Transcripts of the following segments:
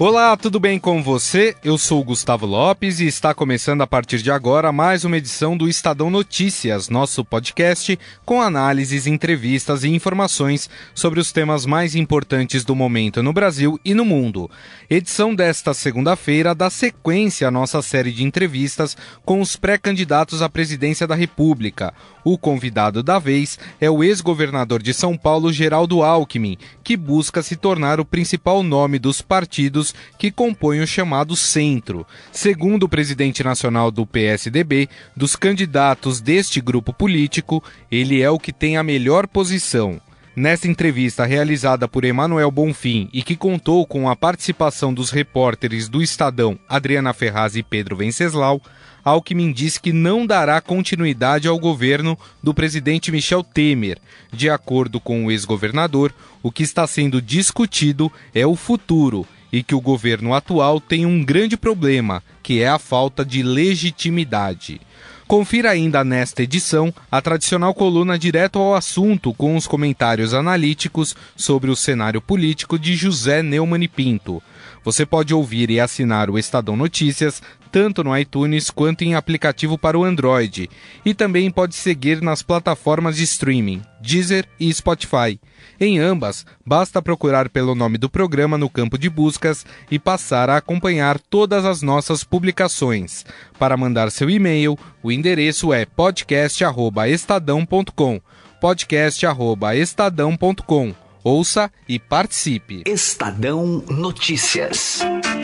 Olá, tudo bem com você? Eu sou Gustavo Lopes e está começando a partir de agora mais uma edição do Estadão Notícias, nosso podcast com análises, entrevistas e informações sobre os temas mais importantes do momento no Brasil e no mundo. Edição desta segunda-feira dá sequência à nossa série de entrevistas com os pré-candidatos à presidência da República. O convidado da vez é o ex-governador de São Paulo, Geraldo Alckmin, que busca se tornar o principal nome dos partidos partidos que compõem o chamado centro. Segundo o presidente nacional do PSDB, dos candidatos deste grupo político, ele é o que tem a melhor posição. Nesta entrevista realizada por Emanuel Bonfim e que contou com a participação dos repórteres do Estadão Adriana Ferraz e Pedro Venceslau, Alckmin disse que não dará continuidade ao governo do presidente Michel Temer. De acordo com o ex-governador, o que está sendo discutido é o futuro e que o governo atual tem um grande problema, que é a falta de legitimidade. Confira ainda nesta edição a tradicional coluna direto ao assunto com os comentários analíticos sobre o cenário político de José Neumann e Pinto. Você pode ouvir e assinar o Estadão Notícias tanto no iTunes quanto em aplicativo para o Android, e também pode seguir nas plataformas de streaming, Deezer e Spotify. Em ambas, basta procurar pelo nome do programa no campo de buscas e passar a acompanhar todas as nossas publicações. Para mandar seu e-mail, o endereço é podcast@estadão.com. podcast@estadão.com. Ouça e participe. Estadão Notícias.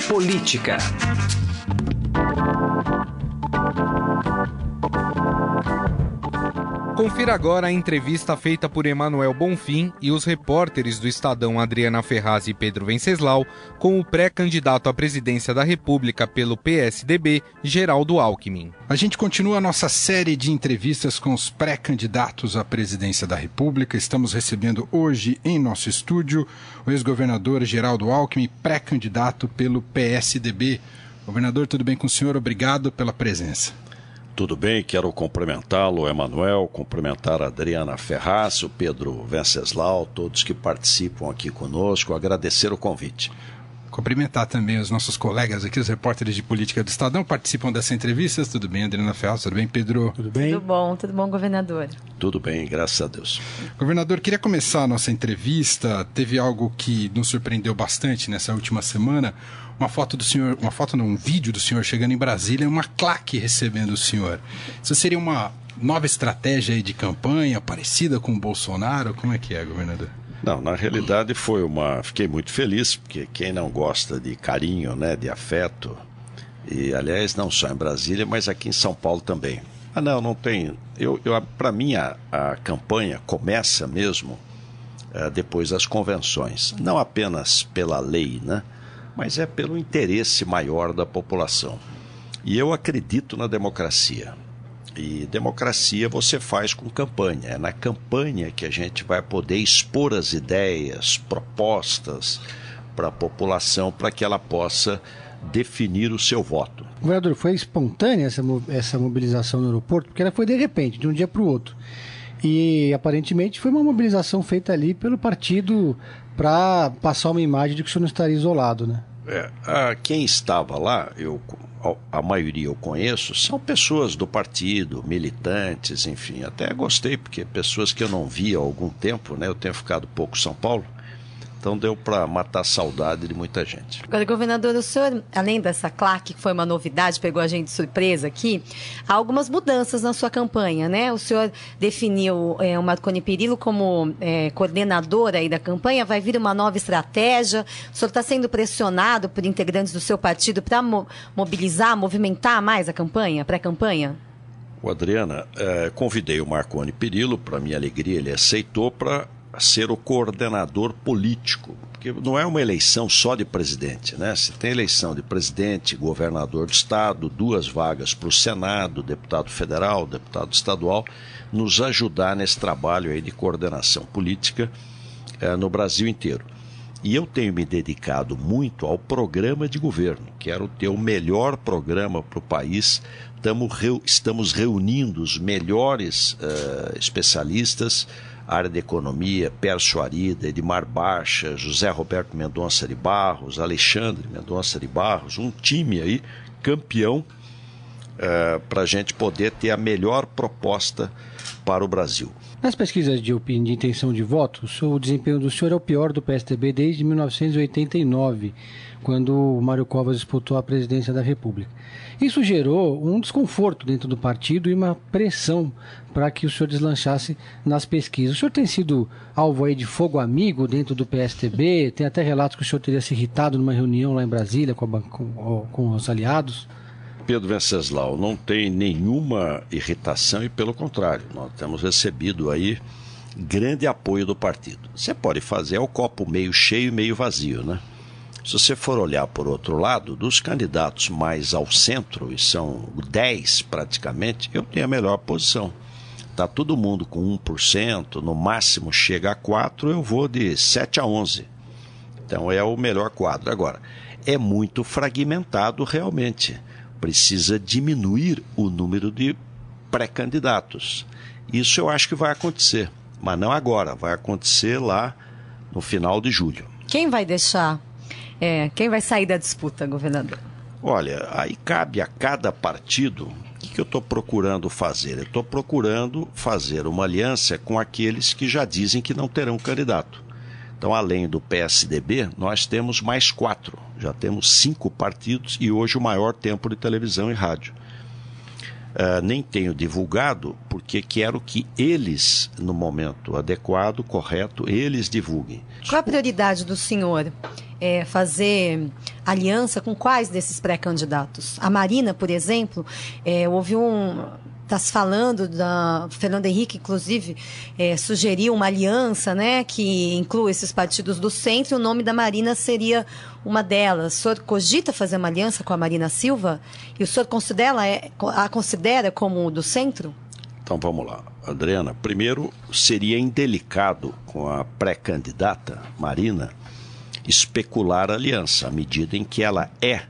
Política. Confira agora a entrevista feita por Emanuel Bonfim e os repórteres do Estadão Adriana Ferraz e Pedro Venceslau com o pré-candidato à presidência da República pelo PSDB, Geraldo Alckmin. A gente continua a nossa série de entrevistas com os pré-candidatos à presidência da República. Estamos recebendo hoje em nosso estúdio o ex-governador Geraldo Alckmin, pré-candidato pelo PSDB. Governador, tudo bem com o senhor? Obrigado pela presença. Tudo bem, quero cumprimentá-lo, Emanuel, cumprimentar a Adriana Ferraz, o Pedro Venceslau, todos que participam aqui conosco, agradecer o convite. Cumprimentar também os nossos colegas aqui, os repórteres de política do Estadão, participam dessa entrevista. Tudo bem, Adriana Ferraz? Tudo bem, Pedro? Tudo bem? Tudo bom, tudo bom, governador? Tudo bem, graças a Deus. Governador, queria começar a nossa entrevista. Teve algo que nos surpreendeu bastante nessa última semana uma foto do senhor, uma foto não, um vídeo do senhor chegando em Brasília, uma claque recebendo o senhor. Isso seria uma nova estratégia de campanha parecida com o Bolsonaro? Como é que é, governador? Não, na realidade foi uma. Fiquei muito feliz, porque quem não gosta de carinho, né, de afeto, e aliás, não só em Brasília, mas aqui em São Paulo também. Ah, não, não tem. Eu, eu, Para mim, a, a, campanha começa mesmo é, depois das convenções. Não apenas pela lei, né? mas é pelo interesse maior da população. E eu acredito na democracia. E democracia você faz com campanha. É na campanha que a gente vai poder expor as ideias, propostas para a população para que ela possa definir o seu voto. Governador, foi espontânea essa, essa mobilização no aeroporto? Porque ela foi de repente, de um dia para o outro. E aparentemente foi uma mobilização feita ali pelo partido para passar uma imagem de que o senhor não estaria isolado, né? É, a, quem estava lá, eu, a, maioria eu conheço, são pessoas do partido, militantes, enfim. Até gostei, porque pessoas que eu não via há algum tempo, né? Eu tenho ficado pouco em São Paulo então deu para matar a saudade de muita gente. Agora, governador, o senhor, além dessa claque, que foi uma novidade, pegou a gente de surpresa aqui, há algumas mudanças na sua campanha, né? O senhor definiu é, o Marconi Perillo como é, coordenador aí da campanha, vai vir uma nova estratégia, o senhor está sendo pressionado por integrantes do seu partido para mo mobilizar, movimentar mais a campanha, pré-campanha? O Adriana, é, convidei o Marconi Perillo, para minha alegria, ele aceitou para ser o coordenador político, porque não é uma eleição só de presidente, né? Se tem eleição de presidente, governador do estado, duas vagas para o Senado, deputado federal, deputado estadual, nos ajudar nesse trabalho aí de coordenação política eh, no Brasil inteiro. E eu tenho me dedicado muito ao programa de governo. Quero ter o melhor programa para o país. Estamos reunindo os melhores uh, especialistas, área de economia, Pércio Arida, Edmar Baixa, José Roberto Mendonça de Barros, Alexandre Mendonça de Barros, um time aí campeão uh, eh, para a gente poder ter a melhor proposta para o Brasil. Nas pesquisas de, de intenção de voto, o desempenho do senhor é o pior do PSDB desde 1989, quando o Mário Covas disputou a presidência da República. Isso gerou um desconforto dentro do partido e uma pressão para que o senhor deslanchasse nas pesquisas. O senhor tem sido alvo aí de fogo amigo dentro do PSDB? Tem até relatos que o senhor teria se irritado numa reunião lá em Brasília com, a, com, com os aliados? Pedro Venceslau, não tem nenhuma irritação e, pelo contrário, nós temos recebido aí grande apoio do partido. Você pode fazer o copo meio cheio e meio vazio, né? Se você for olhar por outro lado, dos candidatos mais ao centro, e são 10 praticamente, eu tenho a melhor posição. Está todo mundo com 1%, no máximo chega a 4%, eu vou de 7 a 11%. Então é o melhor quadro. Agora, é muito fragmentado realmente precisa diminuir o número de pré-candidatos. Isso eu acho que vai acontecer, mas não agora, vai acontecer lá no final de julho. Quem vai deixar? É, quem vai sair da disputa, governador? Olha, aí cabe a cada partido. O que, que eu estou procurando fazer? Eu estou procurando fazer uma aliança com aqueles que já dizem que não terão candidato. Então, além do PSDB, nós temos mais quatro. Já temos cinco partidos e hoje o maior tempo de televisão e rádio. Uh, nem tenho divulgado porque quero que eles, no momento adequado, correto, eles divulguem. Qual a prioridade do senhor? É fazer aliança com quais desses pré-candidatos? A Marina, por exemplo, é, houve um está se falando da Fernando Henrique, inclusive, é, sugeriu uma aliança, né, que inclua esses partidos do centro. E o nome da Marina seria uma delas. O senhor cogita fazer uma aliança com a Marina Silva? E o senhor considera, é, a considera como do centro? Então vamos lá, Adriana. Primeiro, seria indelicado com a pré-candidata Marina especular a aliança, à medida em que ela é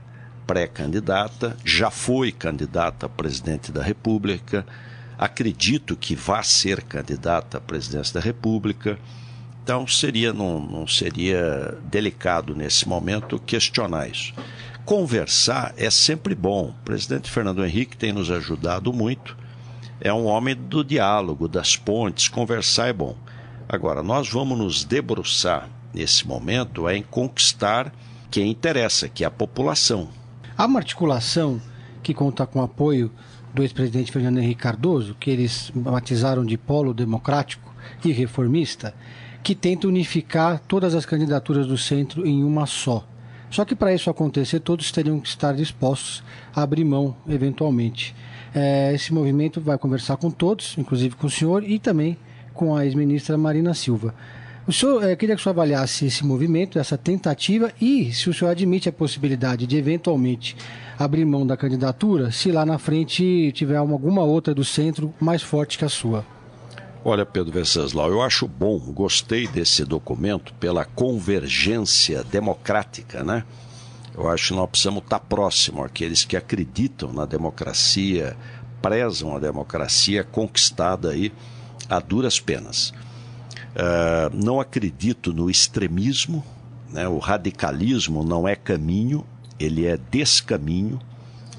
pré-candidata, já foi candidata a presidente da República, acredito que vá ser candidata à presidência da República. Então seria não, não seria delicado nesse momento questionar isso. Conversar é sempre bom. O presidente Fernando Henrique tem nos ajudado muito. É um homem do diálogo, das pontes. Conversar é bom. Agora, nós vamos nos debruçar nesse momento é em conquistar quem interessa, que é a população. Há uma articulação que conta com o apoio do ex-presidente Fernando Henrique Cardoso, que eles batizaram de polo democrático e reformista, que tenta unificar todas as candidaturas do centro em uma só. Só que para isso acontecer, todos teriam que estar dispostos a abrir mão, eventualmente. É, esse movimento vai conversar com todos, inclusive com o senhor e também com a ex-ministra Marina Silva. O senhor, eh, queria que o senhor avaliasse esse movimento, essa tentativa e se o senhor admite a possibilidade de eventualmente abrir mão da candidatura se lá na frente tiver alguma outra do centro mais forte que a sua. Olha, Pedro Venceslau, eu acho bom, gostei desse documento pela convergência democrática, né? Eu acho que nós precisamos estar próximo àqueles que acreditam na democracia, prezam a democracia conquistada aí a duras penas. Uh, não acredito no extremismo, né? o radicalismo não é caminho, ele é descaminho.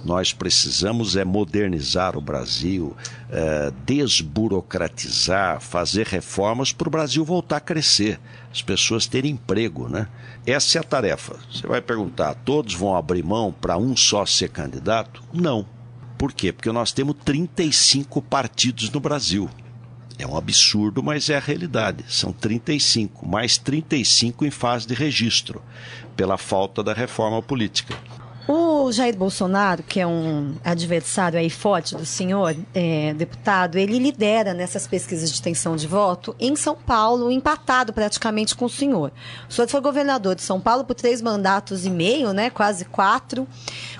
Nós precisamos é modernizar o Brasil, uh, desburocratizar, fazer reformas para o Brasil voltar a crescer, as pessoas terem emprego, né? Essa é a tarefa. Você vai perguntar, todos vão abrir mão para um só ser candidato? Não. Por quê? Porque nós temos 35 partidos no Brasil. É um absurdo, mas é a realidade. São 35, mais 35 em fase de registro, pela falta da reforma política. O Jair Bolsonaro, que é um adversário aí forte do senhor é, deputado, ele lidera nessas pesquisas de tensão de voto em São Paulo, empatado praticamente com o senhor. O senhor foi governador de São Paulo por três mandatos e meio, né, quase quatro.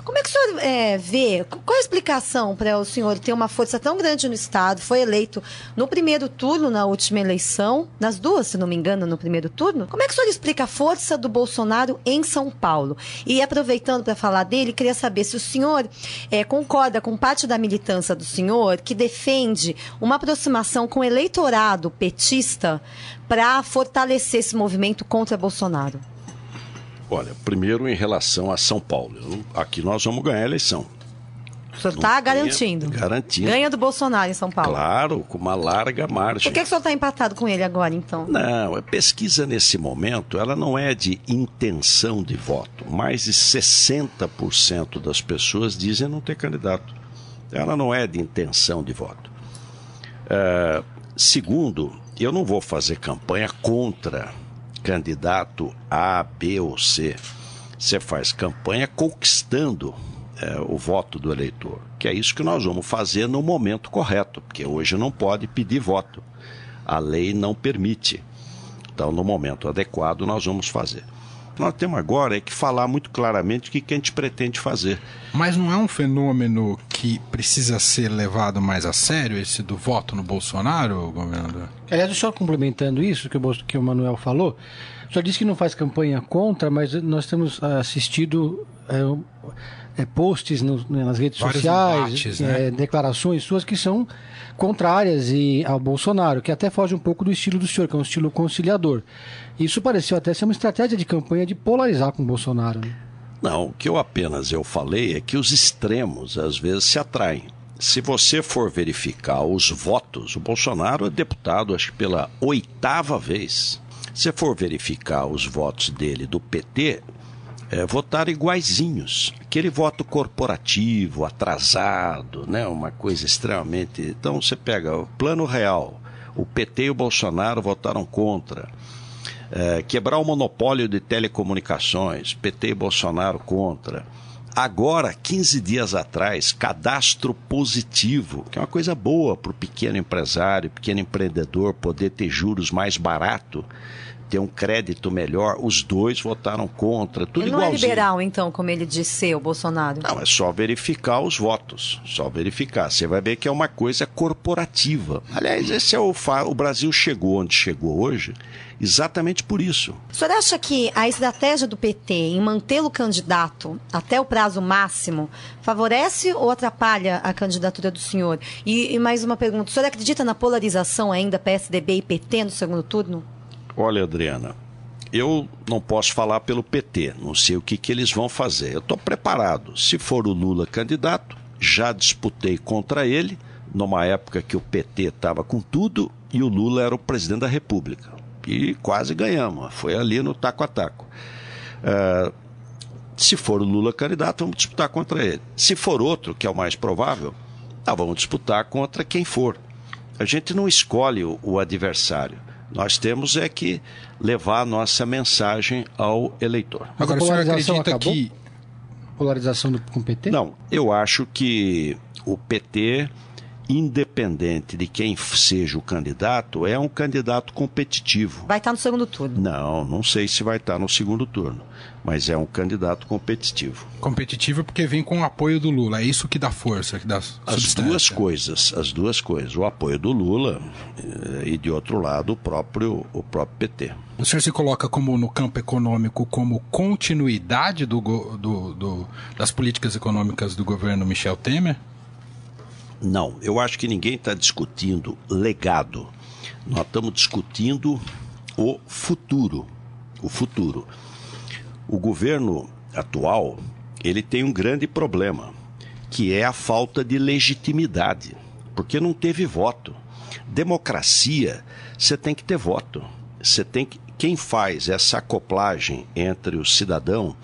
Como é que o senhor é, vê? Qual a explicação para o senhor ter uma força tão grande no Estado? Foi eleito no primeiro turno, na última eleição, nas duas, se não me engano, no primeiro turno. Como é que o senhor explica a força do Bolsonaro em São Paulo? E aproveitando para falar dele, queria saber se o senhor é, concorda com parte da militância do senhor que defende uma aproximação com o eleitorado petista para fortalecer esse movimento contra Bolsonaro. Olha, primeiro em relação a São Paulo. Aqui nós vamos ganhar a eleição. O senhor está garantindo. Garantindo. Ganha do Bolsonaro em São Paulo. Claro, com uma larga margem. Por que, que o senhor está empatado com ele agora, então? Não, a pesquisa nesse momento, ela não é de intenção de voto. Mais de 60% das pessoas dizem não ter candidato. Ela não é de intenção de voto. Uh, segundo, eu não vou fazer campanha contra candidato A, B ou C. Você faz campanha conquistando é, o voto do eleitor, que é isso que nós vamos fazer no momento correto, porque hoje não pode pedir voto. A lei não permite. Então, no momento adequado, nós vamos fazer. Nós temos agora é que falar muito claramente o que, que a gente pretende fazer. Mas não é um fenômeno que precisa ser levado mais a sério, esse do voto no Bolsonaro, governador? Aliás, só complementando isso que o, que o Manuel falou, o senhor disse que não faz campanha contra, mas nós temos assistido é, é, posts no, nas redes Vários sociais, embates, né? é, declarações suas que são contrárias e, ao Bolsonaro, que até foge um pouco do estilo do senhor, que é um estilo conciliador. Isso pareceu até ser uma estratégia de campanha de polarizar com o Bolsonaro. Né? Não, o que eu apenas eu falei é que os extremos às vezes se atraem. Se você for verificar os votos, o Bolsonaro é deputado, acho que pela oitava vez. Se for verificar os votos dele do PT, é, votaram iguaizinhos. Aquele voto corporativo, atrasado, né? uma coisa extremamente. Então você pega o plano real, o PT e o Bolsonaro votaram contra. É, quebrar o monopólio de telecomunicações, PT e Bolsonaro contra. Agora, 15 dias atrás, cadastro positivo, que é uma coisa boa para o pequeno empresário, pequeno empreendedor poder ter juros mais barato ter um crédito melhor, os dois votaram contra, tudo ele não é igualzinho. é liberal, então, como ele disse o Bolsonaro? Não, é só verificar os votos, só verificar. Você vai ver que é uma coisa corporativa. Aliás, esse é o o Brasil chegou onde chegou hoje, exatamente por isso. O senhor acha que a estratégia do PT em mantê-lo candidato até o prazo máximo favorece ou atrapalha a candidatura do senhor? E, e mais uma pergunta, o senhor acredita na polarização ainda PSDB e PT no segundo turno? Olha, Adriana, eu não posso falar pelo PT, não sei o que, que eles vão fazer. Eu estou preparado. Se for o Lula candidato, já disputei contra ele, numa época que o PT estava com tudo e o Lula era o presidente da República. E quase ganhamos, foi ali no taco a taco. Uh, se for o Lula candidato, vamos disputar contra ele. Se for outro, que é o mais provável, tá, vamos disputar contra quem for. A gente não escolhe o adversário. Nós temos é que levar a nossa mensagem ao eleitor. Agora, o senhor acredita acabou? que. Polarização do, com o PT? Não, eu acho que o PT independente de quem seja o candidato, é um candidato competitivo. Vai estar no segundo turno? Não, não sei se vai estar no segundo turno, mas é um candidato competitivo. Competitivo porque vem com o apoio do Lula, é isso que dá força, que dá As duas coisas, as duas coisas, o apoio do Lula eh, e de outro lado o próprio o próprio PT. O senhor se coloca como no campo econômico como continuidade do, do, do das políticas econômicas do governo Michel Temer? Não, eu acho que ninguém está discutindo legado. Nós estamos discutindo o futuro. O futuro. O governo atual ele tem um grande problema, que é a falta de legitimidade, porque não teve voto. Democracia, você tem que ter voto. Você tem que quem faz essa acoplagem entre o cidadão,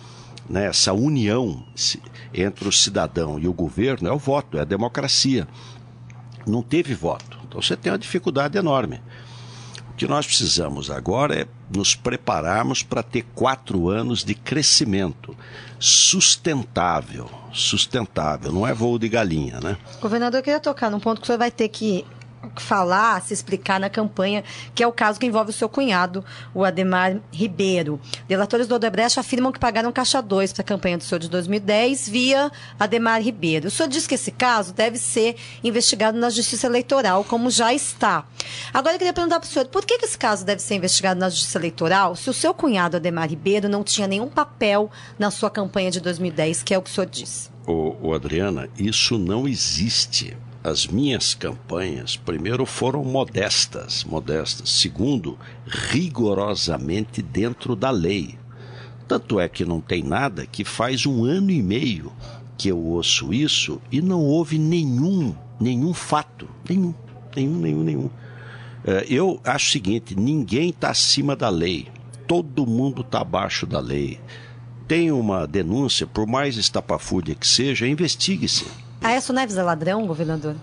né, essa união entre o cidadão e o governo é o voto, é a democracia. Não teve voto. Então você tem uma dificuldade enorme. O que nós precisamos agora é nos prepararmos para ter quatro anos de crescimento sustentável. Sustentável, não é voo de galinha, né? Governador, eu queria tocar num ponto que o senhor vai ter que falar, se explicar na campanha, que é o caso que envolve o seu cunhado, o Ademar Ribeiro. Delatores do Odebrecht afirmam que pagaram caixa 2 para a campanha do senhor de 2010 via Ademar Ribeiro. O senhor diz que esse caso deve ser investigado na Justiça Eleitoral, como já está. Agora eu queria perguntar para o senhor, por que, que esse caso deve ser investigado na Justiça Eleitoral se o seu cunhado Ademar Ribeiro não tinha nenhum papel na sua campanha de 2010, que é o que o senhor diz? O, o Adriana, isso não existe as minhas campanhas, primeiro, foram modestas, modestas. Segundo, rigorosamente dentro da lei. Tanto é que não tem nada que faz um ano e meio que eu ouço isso e não houve nenhum, nenhum fato, nenhum, nenhum, nenhum, nenhum. É, eu acho o seguinte: ninguém está acima da lei, todo mundo está abaixo da lei. Tem uma denúncia, por mais estapafúrdia que seja, investigue-se. Aécio Neves é ladrão, governador?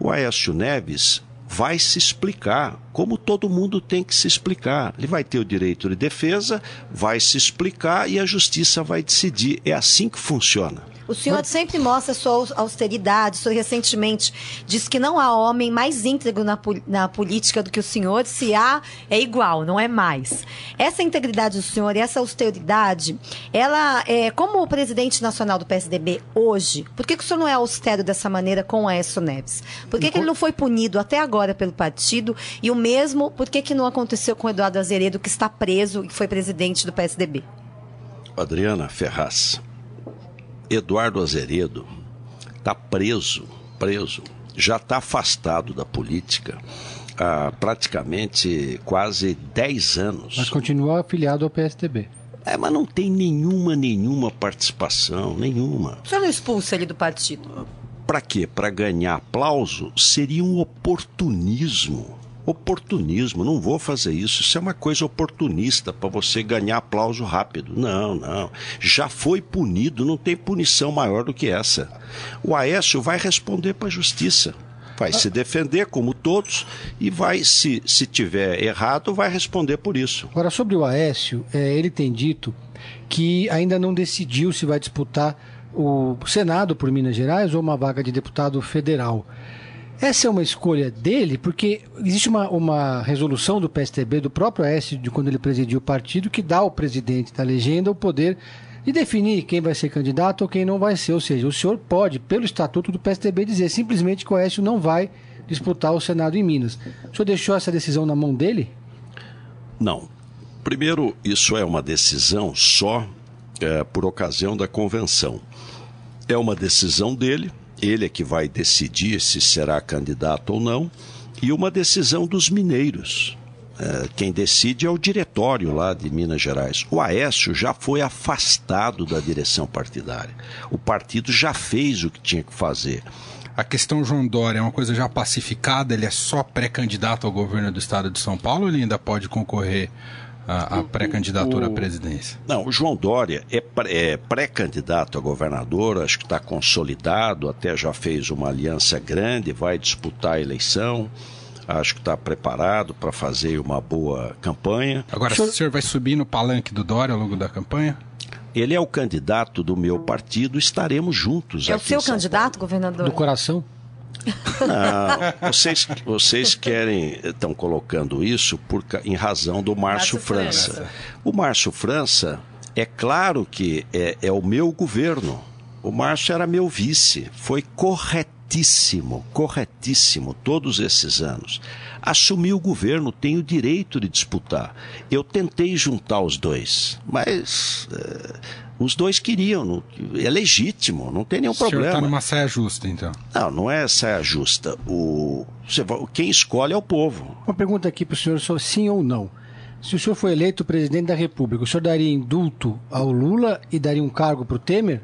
O Aécio Neves vai se explicar, como todo mundo tem que se explicar. Ele vai ter o direito de defesa, vai se explicar e a justiça vai decidir. É assim que funciona. O senhor sempre mostra sua austeridade. O senhor recentemente disse que não há homem mais íntegro na, na política do que o senhor. Se há, é igual, não é mais. Essa integridade do senhor e essa austeridade, ela é como o presidente nacional do PSDB hoje. Por que, que o senhor não é austero dessa maneira com o Aécio Neves? Por que, que ele não foi punido até agora pelo partido? E o mesmo, por que, que não aconteceu com o Eduardo Azeredo, que está preso e foi presidente do PSDB? Adriana Ferraz, Eduardo Azeredo está preso, preso, já está afastado da política há praticamente quase 10 anos. Mas continua afiliado ao PSDB. É, mas não tem nenhuma, nenhuma participação, nenhuma. O senhor não expulsa ele do partido? Para quê? Para ganhar aplauso? Seria um oportunismo oportunismo. Não vou fazer isso. Isso é uma coisa oportunista para você ganhar aplauso rápido. Não, não. Já foi punido, não tem punição maior do que essa. O Aécio vai responder para a justiça. Vai se defender, como todos, e vai, se, se tiver errado, vai responder por isso. Agora, sobre o Aécio, é, ele tem dito que ainda não decidiu se vai disputar o Senado por Minas Gerais ou uma vaga de deputado federal. Essa é uma escolha dele, porque existe uma, uma resolução do PSTB, do próprio Aécio, de quando ele presidiu o partido, que dá ao presidente da legenda o poder de definir quem vai ser candidato ou quem não vai ser. Ou seja, o senhor pode, pelo estatuto do PSTB, dizer simplesmente que o Aécio não vai disputar o Senado em Minas. O senhor deixou essa decisão na mão dele? Não. Primeiro, isso é uma decisão só é, por ocasião da convenção. É uma decisão dele, ele é que vai decidir se será candidato ou não, e uma decisão dos mineiros. É, quem decide é o diretório lá de Minas Gerais. O Aécio já foi afastado da direção partidária. O partido já fez o que tinha que fazer. A questão João Dória é uma coisa já pacificada? Ele é só pré-candidato ao governo do estado de São Paulo ou ele ainda pode concorrer a, a pré-candidatura à presidência? Não, o João Dória é, é pré-candidato a governador, acho que está consolidado, até já fez uma aliança grande, vai disputar a eleição. Acho que está preparado para fazer uma boa campanha. Agora, o senhor... o senhor vai subir no palanque do Dória ao longo da campanha? Ele é o candidato do meu partido, estaremos juntos. É o seu candidato, governador? Do coração? Não, vocês, vocês querem, estão colocando isso por, em razão do Márcio, França. França. O Márcio França, é claro que é, é o meu governo. O Márcio era meu vice, foi corretíssimo, corretíssimo todos esses anos. Assumiu o governo, tem o direito de disputar. Eu tentei juntar os dois, mas é, os dois queriam, é legítimo, não tem nenhum o problema. está numa saia justa, então? Não, não é saia justa. O, quem escolhe é o povo. Uma pergunta aqui para o senhor, só sim ou não. Se o senhor for eleito presidente da República, o senhor daria indulto ao Lula e daria um cargo para o Temer?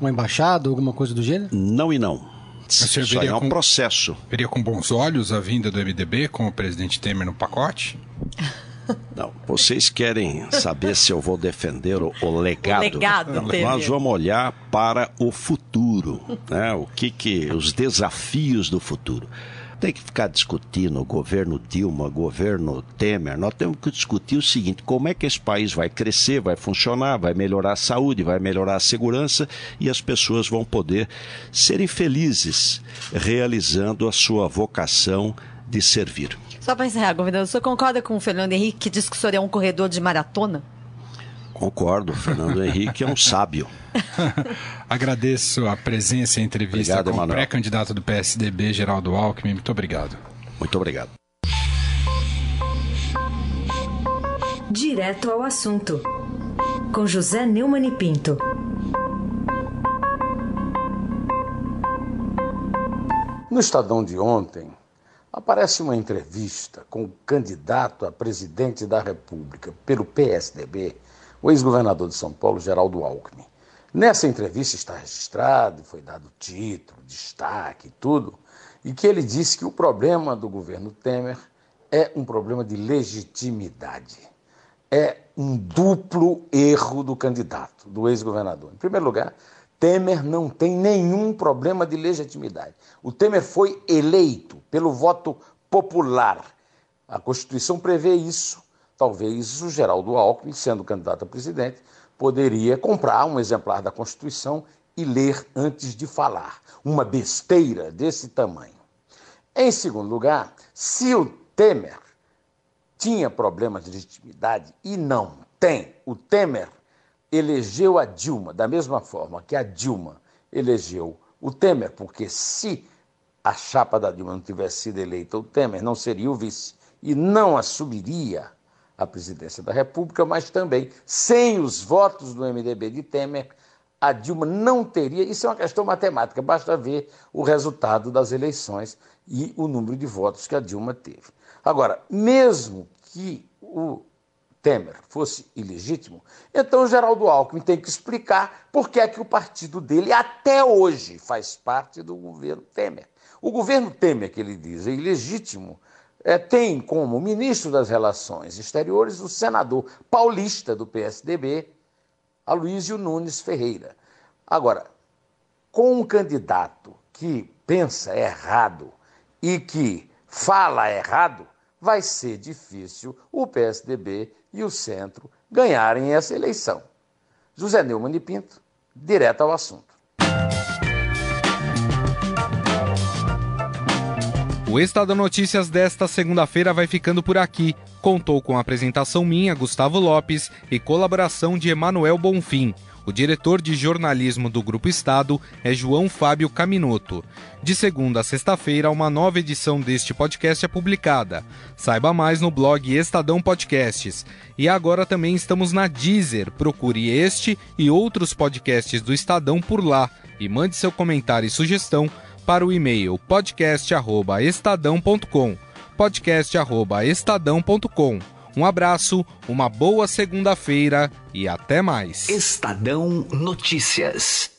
Uma embaixada, alguma coisa do gênero? Não e não. Isso aí é um com, processo. Veria com bons olhos a vinda do MDB com o presidente Temer no pacote? Não, vocês querem saber se eu vou defender o, o legado? O legado Nós vamos olhar para o futuro, né? O que que os desafios do futuro. Tem que ficar discutindo o governo Dilma, governo Temer. Nós temos que discutir o seguinte: como é que esse país vai crescer, vai funcionar, vai melhorar a saúde, vai melhorar a segurança e as pessoas vão poder serem felizes realizando a sua vocação de servir. Só para encerrar, governador, o senhor concorda com o Fernando Henrique que diz que o senhor é um corredor de maratona? Concordo, Fernando Henrique é um sábio. Agradeço a presença e a entrevista obrigado, com o pré-candidato do PSDB, Geraldo Alckmin. Muito obrigado. Muito obrigado. Direto ao assunto, com José Neumann e Pinto. No Estadão de ontem, aparece uma entrevista com o candidato a presidente da República pelo PSDB, o ex-governador de São Paulo, Geraldo Alckmin. Nessa entrevista está registrado, foi dado título, destaque, tudo, e que ele disse que o problema do governo Temer é um problema de legitimidade. É um duplo erro do candidato, do ex-governador. Em primeiro lugar, Temer não tem nenhum problema de legitimidade. O Temer foi eleito pelo voto popular. A Constituição prevê isso. Talvez o Geraldo Alckmin, sendo candidato a presidente, poderia comprar um exemplar da Constituição e ler antes de falar. Uma besteira desse tamanho. Em segundo lugar, se o Temer tinha problemas de legitimidade e não tem, o Temer elegeu a Dilma da mesma forma que a Dilma elegeu o Temer, porque se a chapa da Dilma não tivesse sido eleita, o Temer não seria o vice e não assumiria a presidência da República, mas também sem os votos do MDB de Temer, a Dilma não teria. Isso é uma questão matemática, basta ver o resultado das eleições e o número de votos que a Dilma teve. Agora, mesmo que o Temer fosse ilegítimo, então Geraldo Alckmin tem que explicar por que é que o partido dele até hoje faz parte do governo Temer. O governo Temer, que ele diz, é ilegítimo, é, tem como ministro das Relações Exteriores o senador paulista do PSDB, Aloysio Nunes Ferreira. Agora, com um candidato que pensa errado e que fala errado, vai ser difícil o PSDB e o centro ganharem essa eleição. José Neumann de Pinto, direto ao assunto. O Estado Notícias desta segunda-feira vai ficando por aqui. Contou com a apresentação minha, Gustavo Lopes, e colaboração de Emanuel Bonfim. O diretor de jornalismo do Grupo Estado é João Fábio Caminoto. De segunda a sexta-feira, uma nova edição deste podcast é publicada. Saiba mais no blog Estadão Podcasts. E agora também estamos na Deezer. Procure este e outros podcasts do Estadão por lá e mande seu comentário e sugestão para o e-mail podcast@estadão.com. podcast@estadão.com. Um abraço, uma boa segunda-feira e até mais. Estadão Notícias.